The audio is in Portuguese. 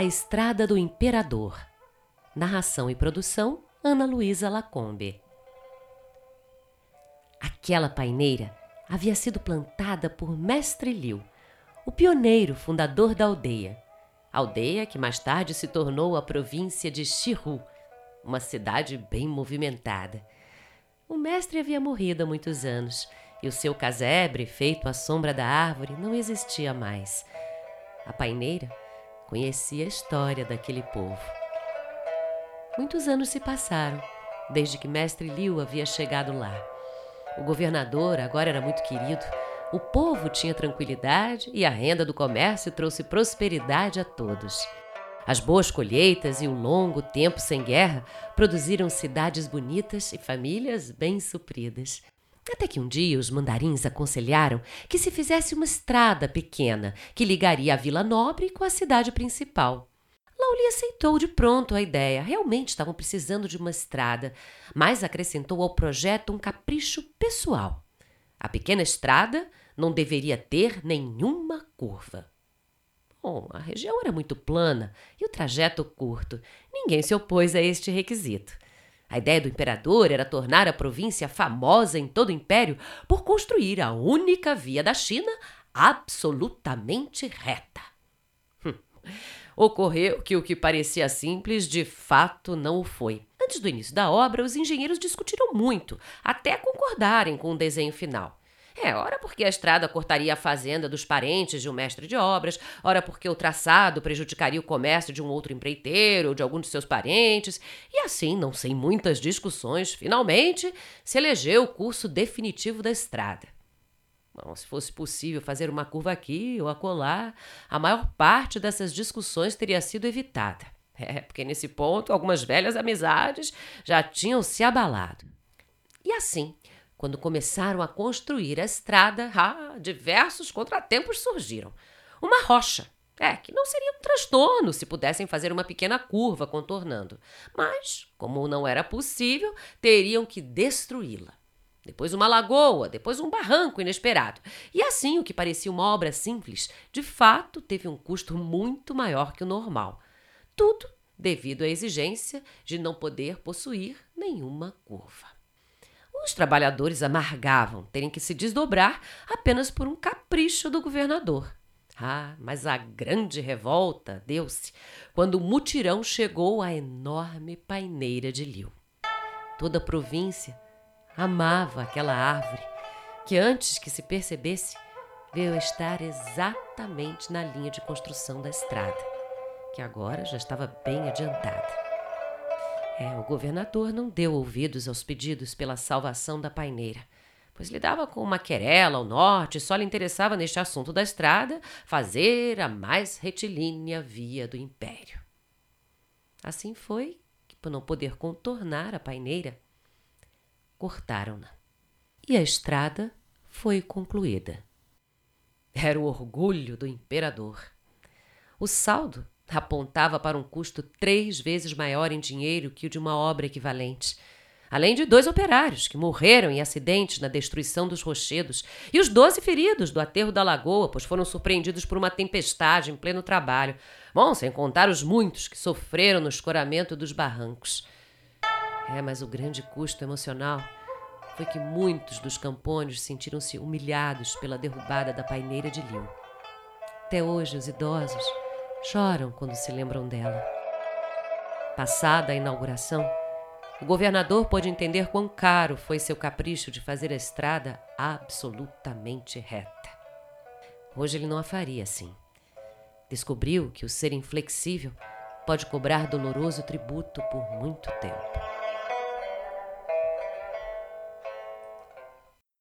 A Estrada do Imperador. Narração e produção: Ana Luísa Lacombe. Aquela paineira havia sido plantada por Mestre Liu, o pioneiro fundador da aldeia. Aldeia que mais tarde se tornou a província de Shihu, uma cidade bem movimentada. O mestre havia morrido há muitos anos e o seu casebre, feito à sombra da árvore, não existia mais. A paineira conhecia a história daquele povo. Muitos anos se passaram desde que Mestre Liu havia chegado lá. O governador agora era muito querido, o povo tinha tranquilidade e a renda do comércio trouxe prosperidade a todos. As boas colheitas e o longo tempo sem guerra produziram cidades bonitas e famílias bem supridas. Até que um dia os mandarins aconselharam que se fizesse uma estrada pequena que ligaria a Vila Nobre com a cidade principal. Lauli aceitou de pronto a ideia. Realmente estavam precisando de uma estrada, mas acrescentou ao projeto um capricho pessoal. A pequena estrada não deveria ter nenhuma curva. Bom, a região era muito plana e o trajeto curto. Ninguém se opôs a este requisito. A ideia do imperador era tornar a província famosa em todo o império por construir a única via da China absolutamente reta. Hum. Ocorreu que o que parecia simples de fato não o foi. Antes do início da obra, os engenheiros discutiram muito, até concordarem com o desenho final. É, ora porque a estrada cortaria a fazenda dos parentes de um mestre de obras, ora porque o traçado prejudicaria o comércio de um outro empreiteiro ou de algum de seus parentes, e assim, não sem muitas discussões, finalmente se elegeu o curso definitivo da estrada. Bom, se fosse possível fazer uma curva aqui ou acolá, a maior parte dessas discussões teria sido evitada. É, porque nesse ponto algumas velhas amizades já tinham se abalado. E assim, quando começaram a construir a estrada, ah, diversos contratempos surgiram. Uma rocha, é, que não seria um transtorno se pudessem fazer uma pequena curva contornando. Mas, como não era possível, teriam que destruí-la. Depois uma lagoa, depois um barranco inesperado. E assim, o que parecia uma obra simples, de fato teve um custo muito maior que o normal. Tudo devido à exigência de não poder possuir nenhuma curva. Os trabalhadores amargavam terem que se desdobrar apenas por um capricho do governador. Ah, mas a grande revolta deu-se quando o mutirão chegou à enorme paineira de Liu. Toda a província amava aquela árvore que, antes que se percebesse, veio a estar exatamente na linha de construção da estrada, que agora já estava bem adiantada. É, o governador não deu ouvidos aos pedidos pela salvação da paineira, pois lidava com uma querela ao norte e só lhe interessava neste assunto da estrada fazer a mais retilínea via do império. Assim foi que, por não poder contornar a paineira, cortaram-na. E a estrada foi concluída. Era o orgulho do imperador. O saldo apontava para um custo três vezes maior em dinheiro que o de uma obra equivalente. Além de dois operários que morreram em acidentes na destruição dos rochedos, e os doze feridos do aterro da lagoa, pois foram surpreendidos por uma tempestade em pleno trabalho. Bom, sem contar os muitos que sofreram no escoramento dos barrancos. É, mas o grande custo emocional foi que muitos dos campônios sentiram-se humilhados pela derrubada da paineira de Liu. Até hoje, os idosos choram quando se lembram dela. Passada a inauguração, o governador pôde entender quão caro foi seu capricho de fazer a estrada absolutamente reta. Hoje ele não a faria assim. Descobriu que o ser inflexível pode cobrar doloroso tributo por muito tempo.